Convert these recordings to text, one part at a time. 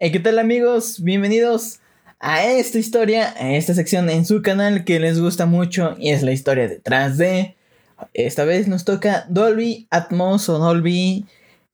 Hey, ¿qué tal amigos? Bienvenidos a esta historia, a esta sección en su canal que les gusta mucho y es la historia detrás de... Esta vez nos toca Dolby Atmos o Dolby.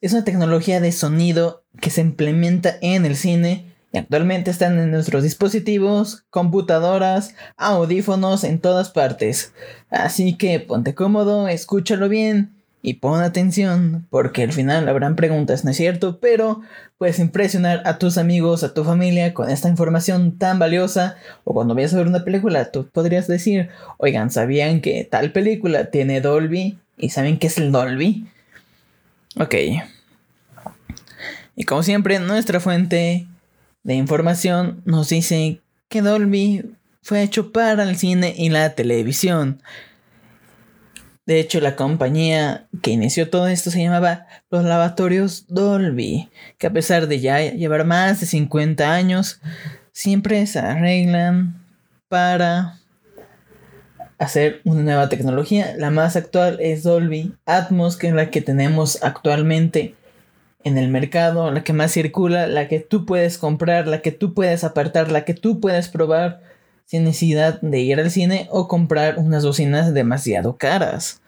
Es una tecnología de sonido que se implementa en el cine y actualmente están en nuestros dispositivos, computadoras, audífonos en todas partes. Así que ponte cómodo, escúchalo bien y pon atención, porque al final habrán preguntas, ¿no es cierto? Pero puedes impresionar a tus amigos, a tu familia con esta información tan valiosa. O cuando vayas a ver una película, tú podrías decir, oigan, ¿sabían que tal película tiene Dolby? ¿Y saben qué es el Dolby? Ok. Y como siempre, nuestra fuente de información nos dice que Dolby fue hecho para el cine y la televisión. De hecho, la compañía que inició todo esto se llamaba Los Lavatorios Dolby, que a pesar de ya llevar más de 50 años, siempre se arreglan para hacer una nueva tecnología. La más actual es Dolby Atmos, que es la que tenemos actualmente en el mercado, la que más circula, la que tú puedes comprar, la que tú puedes apartar, la que tú puedes probar sin necesidad de ir al cine o comprar unas bocinas demasiado caras.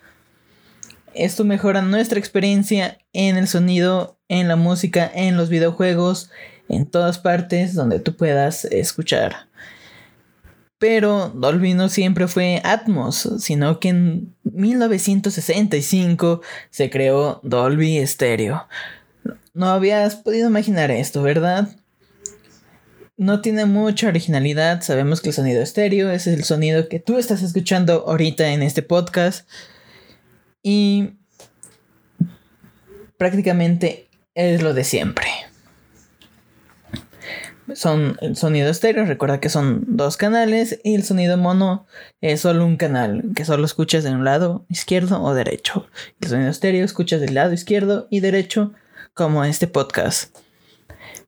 Esto mejora nuestra experiencia en el sonido, en la música, en los videojuegos, en todas partes donde tú puedas escuchar. Pero Dolby no siempre fue Atmos, sino que en 1965 se creó Dolby Stereo. No habías podido imaginar esto, ¿verdad? No tiene mucha originalidad. Sabemos que el sonido estéreo es el sonido que tú estás escuchando ahorita en este podcast. Y prácticamente es lo de siempre. Son el sonido estéreo, recuerda que son dos canales y el sonido mono es solo un canal, que solo escuchas de un lado izquierdo o derecho. El sonido estéreo escuchas del lado izquierdo y derecho como este podcast.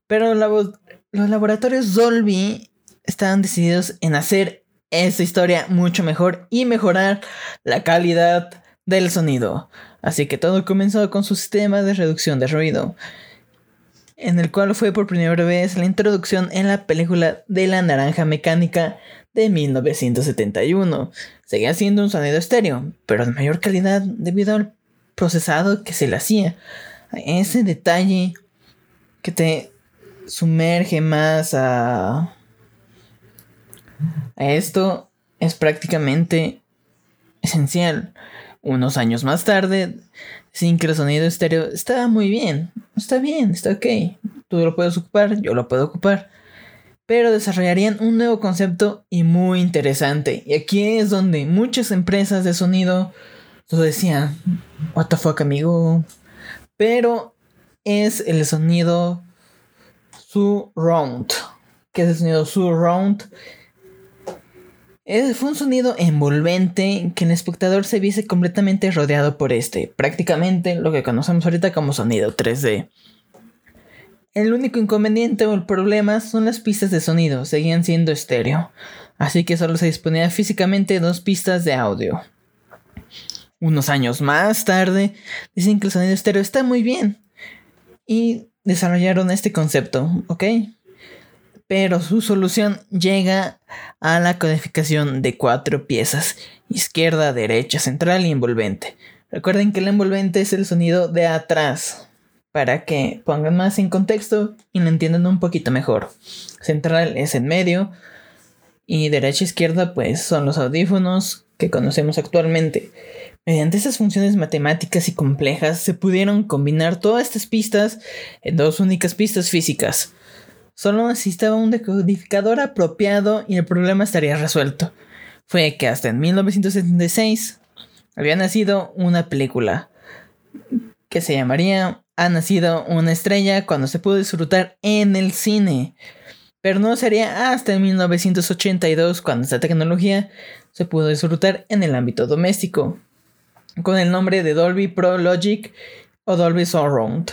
Pero la voz los laboratorios Dolby estaban decididos en hacer esta historia mucho mejor y mejorar la calidad del sonido. Así que todo comenzó con su sistema de reducción de ruido, en el cual fue por primera vez la introducción en la película de la naranja mecánica de 1971. Seguía siendo un sonido estéreo, pero de mayor calidad debido al procesado que se le hacía. Ese detalle que te sumerge más a, esto es prácticamente esencial. Unos años más tarde, sin que el sonido estéreo estaba muy bien, está bien, está ok. Tú lo puedes ocupar, yo lo puedo ocupar. Pero desarrollarían un nuevo concepto y muy interesante. Y aquí es donde muchas empresas de sonido lo decían, what the fuck amigo. Pero es el sonido surround. ¿Qué es el sonido surround? fue un sonido envolvente que el espectador se viese completamente rodeado por este, prácticamente lo que conocemos ahorita como sonido 3D. El único inconveniente o el problema son las pistas de sonido, seguían siendo estéreo, así que solo se disponía físicamente dos pistas de audio. Unos años más tarde, dicen que el sonido estéreo está muy bien y desarrollaron este concepto, ¿ok? Pero su solución llega a la codificación de cuatro piezas, izquierda, derecha, central y envolvente. Recuerden que el envolvente es el sonido de atrás, para que pongan más en contexto y lo entiendan un poquito mejor. Central es en medio y derecha izquierda pues son los audífonos que conocemos actualmente. Mediante esas funciones matemáticas y complejas se pudieron combinar todas estas pistas en dos únicas pistas físicas. Solo necesitaba un decodificador apropiado y el problema estaría resuelto. Fue que hasta en 1976 había nacido una película que se llamaría Ha nacido una estrella cuando se pudo disfrutar en el cine. Pero no sería hasta en 1982 cuando esta tecnología se pudo disfrutar en el ámbito doméstico con el nombre de Dolby Pro Logic o Dolby Surround.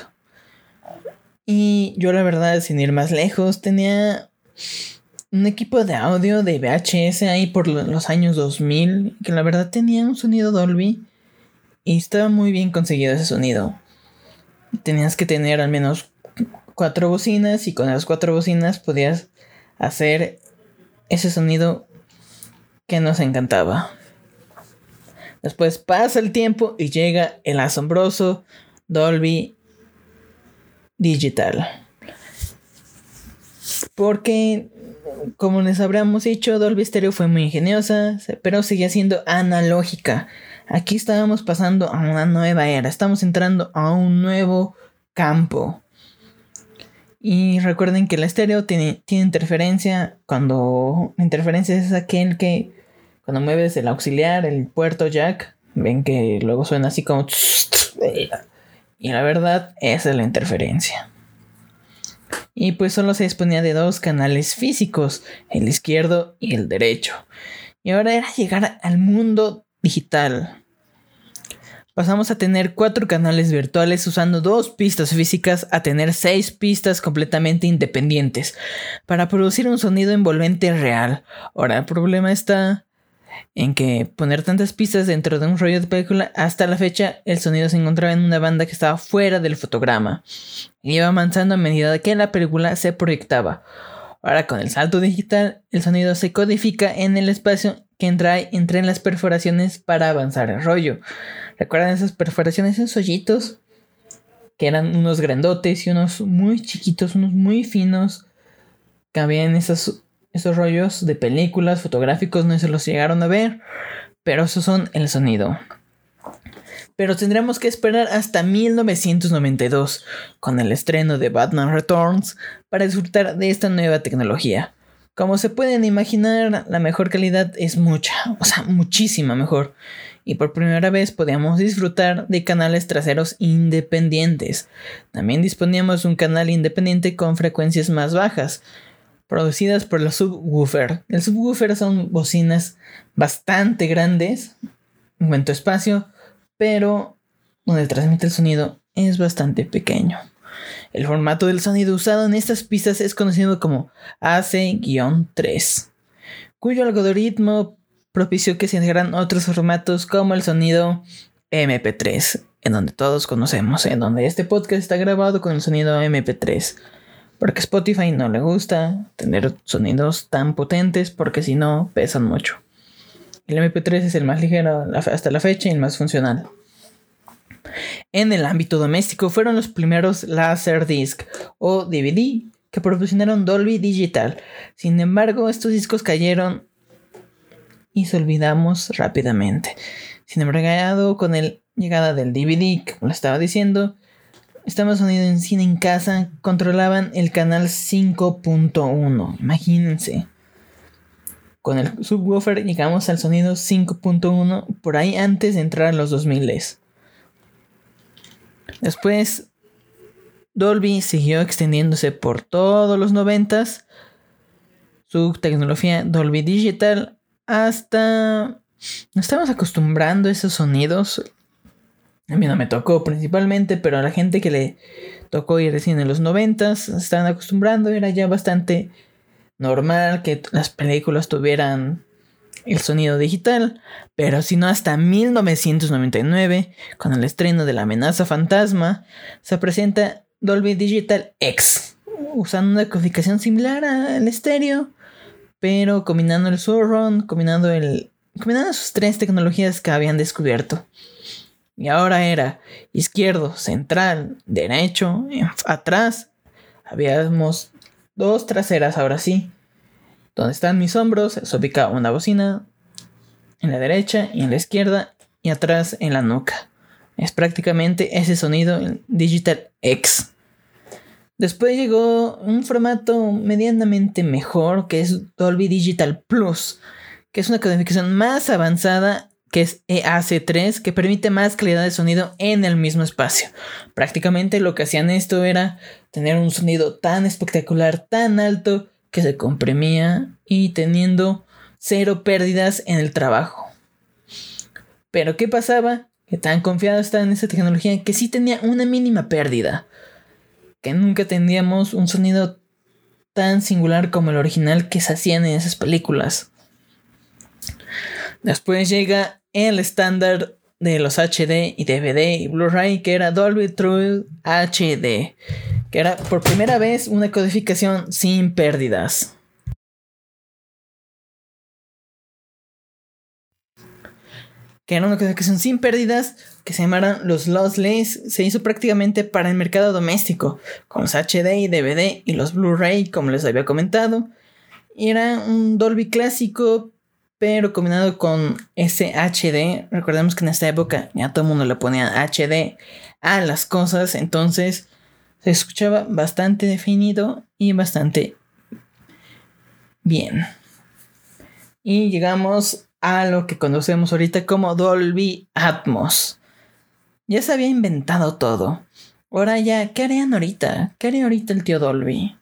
Y yo la verdad, sin ir más lejos, tenía un equipo de audio de VHS ahí por los años 2000 que la verdad tenía un sonido Dolby y estaba muy bien conseguido ese sonido. Tenías que tener al menos cuatro bocinas y con las cuatro bocinas podías hacer ese sonido que nos encantaba. Después pasa el tiempo y llega el asombroso Dolby Digital. Porque, como les habríamos dicho, Dolby Stereo fue muy ingeniosa, pero seguía siendo analógica. Aquí estábamos pasando a una nueva era, estamos entrando a un nuevo campo. Y recuerden que el estéreo tiene, tiene interferencia. Cuando la interferencia es aquel que cuando mueves el auxiliar, el puerto jack, ven que luego suena así como... Y la verdad, esa es la interferencia. Y pues solo se disponía de dos canales físicos, el izquierdo y el derecho. Y ahora era llegar al mundo digital. Pasamos a tener cuatro canales virtuales usando dos pistas físicas a tener seis pistas completamente independientes para producir un sonido envolvente real. Ahora el problema está en que poner tantas pistas dentro de un rollo de película, hasta la fecha el sonido se encontraba en una banda que estaba fuera del fotograma y iba avanzando a medida que la película se proyectaba. Ahora con el salto digital, el sonido se codifica en el espacio que entra entre las perforaciones para avanzar el rollo. ¿Recuerdan esas perforaciones, esos hoyitos? Que eran unos grandotes y unos muy chiquitos, unos muy finos. Que habían esos, rollos de películas, fotográficos, no se los llegaron a ver. Pero esos son el sonido. Pero tendremos que esperar hasta 1992, con el estreno de Batman Returns, para disfrutar de esta nueva tecnología. Como se pueden imaginar, la mejor calidad es mucha, o sea, muchísima mejor y por primera vez podíamos disfrutar de canales traseros independientes. También disponíamos de un canal independiente con frecuencias más bajas, producidas por los subwoofer. El subwoofer son bocinas bastante grandes en cuanto espacio, pero donde transmite el sonido es bastante pequeño. El formato del sonido usado en estas pistas es conocido como AC-3, cuyo algoritmo propició que se integraran otros formatos como el sonido MP3, en donde todos conocemos, en donde este podcast está grabado con el sonido MP3. Porque Spotify no le gusta tener sonidos tan potentes porque si no pesan mucho. El MP3 es el más ligero hasta la fecha y el más funcional. En el ámbito doméstico fueron los primeros Laserdisc o DVD que proporcionaron Dolby Digital. Sin embargo, estos discos cayeron y se olvidamos rápidamente. Sin embargo, con la llegada del DVD, como lo estaba diciendo, Estamos Unidos en cine en casa controlaban el canal 5.1. Imagínense. Con el subwoofer llegamos al sonido 5.1 por ahí antes de entrar a los 2000. Después, Dolby siguió extendiéndose por todos los 90 Su tecnología Dolby Digital hasta... Nos estamos acostumbrando a esos sonidos. A mí no me tocó principalmente, pero a la gente que le tocó ir recién en los noventas, se estaban acostumbrando, era ya bastante normal que las películas tuvieran el sonido digital, pero si no hasta 1999, con el estreno de La amenaza fantasma, se presenta Dolby Digital X, usando una codificación similar al estéreo, pero combinando el surround, combinando el combinando sus tres tecnologías que habían descubierto. Y ahora era izquierdo, central, derecho, atrás. Habíamos dos traseras ahora sí. Donde están mis hombros se ubica una bocina en la derecha y en la izquierda y atrás en la nuca. Es prácticamente ese sonido Digital X. Después llegó un formato medianamente mejor que es Dolby Digital Plus, que es una codificación más avanzada que es EAC3, que permite más calidad de sonido en el mismo espacio. Prácticamente lo que hacían esto era tener un sonido tan espectacular, tan alto, que se comprimía y teniendo cero pérdidas en el trabajo. Pero ¿qué pasaba? Que tan confiado estaba en esa tecnología que sí tenía una mínima pérdida que nunca tendríamos un sonido tan singular como el original que se hacían en esas películas. Después llega el estándar de los HD y DVD y Blu-ray, que era Dolby True HD, que era por primera vez una codificación sin pérdidas. que era una codificación sin pérdidas, que se llamaran los lossless, se hizo prácticamente para el mercado doméstico, con los HD y DVD y los Blu-ray, como les había comentado. Era un Dolby clásico, pero combinado con ese HD. Recordemos que en esta época ya todo el mundo le ponía HD a las cosas, entonces se escuchaba bastante definido y bastante bien. Y llegamos a lo que conocemos ahorita como Dolby Atmos. Ya se había inventado todo. Ahora ya, ¿qué harían ahorita? ¿Qué haría ahorita el tío Dolby?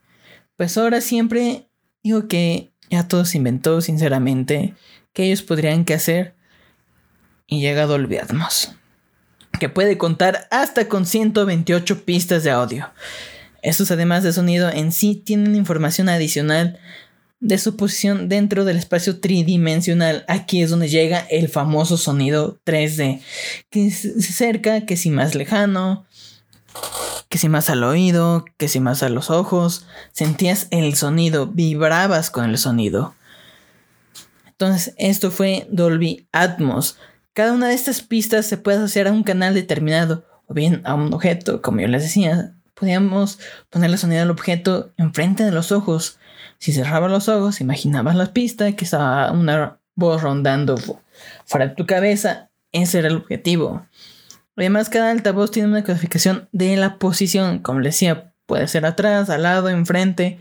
Pues ahora siempre digo que ya todo se inventó, sinceramente, que ellos podrían que hacer. Y llega Dolby Atmos, que puede contar hasta con 128 pistas de audio. Estos además de sonido en sí tienen información adicional de su posición dentro del espacio tridimensional. Aquí es donde llega el famoso sonido 3D, que se cerca, que si más lejano, que si más al oído, que si más a los ojos, sentías el sonido, vibrabas con el sonido. Entonces, esto fue Dolby Atmos. Cada una de estas pistas se puede asociar a un canal determinado o bien a un objeto, como yo les decía. Podíamos poner el sonido al objeto enfrente de los ojos si cerrabas los ojos, imaginabas la pista, que estaba una voz rondando fuera de tu cabeza. Ese era el objetivo. Además, cada altavoz tiene una codificación de la posición. Como les decía, puede ser atrás, al lado, enfrente,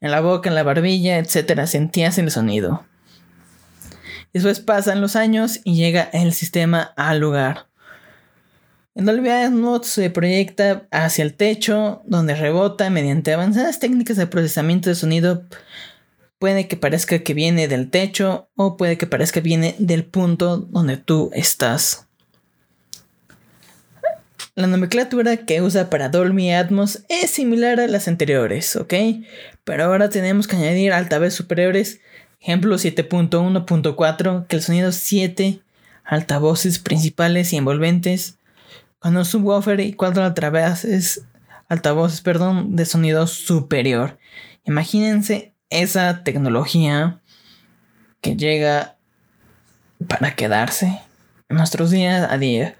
en la boca, en la barbilla, etc. Sentías el sonido. Después pasan los años y llega el sistema al lugar. En Dolby Atmos se proyecta hacia el techo, donde rebota mediante avanzadas técnicas de procesamiento de sonido. Puede que parezca que viene del techo o puede que parezca que viene del punto donde tú estás. La nomenclatura que usa para Dolby Atmos es similar a las anteriores, ¿ok? Pero ahora tenemos que añadir altavoces superiores, ejemplo 7.1.4, que el sonido 7 altavoces principales y envolventes con un subwoofer y cuatro altavoces, altavoces perdón, de sonido superior. Imagínense esa tecnología que llega para quedarse en nuestros días a día.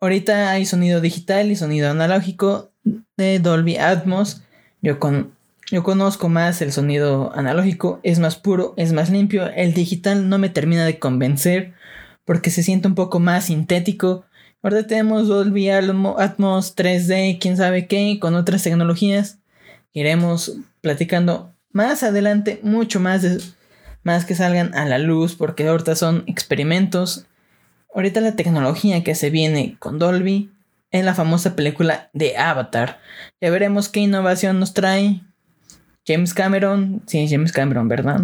Ahorita hay sonido digital y sonido analógico de Dolby Atmos. Yo, con, yo conozco más el sonido analógico, es más puro, es más limpio. El digital no me termina de convencer porque se siente un poco más sintético, Ahora tenemos Dolby Atmos 3D, quién sabe qué, con otras tecnologías. Iremos platicando más adelante, mucho más, más que salgan a la luz, porque ahorita son experimentos. Ahorita la tecnología que se viene con Dolby es la famosa película de Avatar. Ya veremos qué innovación nos trae James Cameron. Sí, James Cameron, ¿verdad?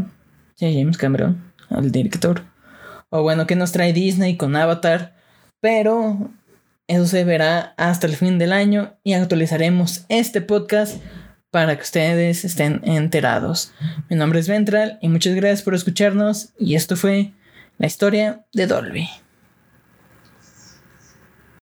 Sí, James Cameron, el director. O bueno, qué nos trae Disney con Avatar pero eso se verá hasta el fin del año y actualizaremos este podcast para que ustedes estén enterados. Mi nombre es Ventral y muchas gracias por escucharnos y esto fue la historia de Dolby.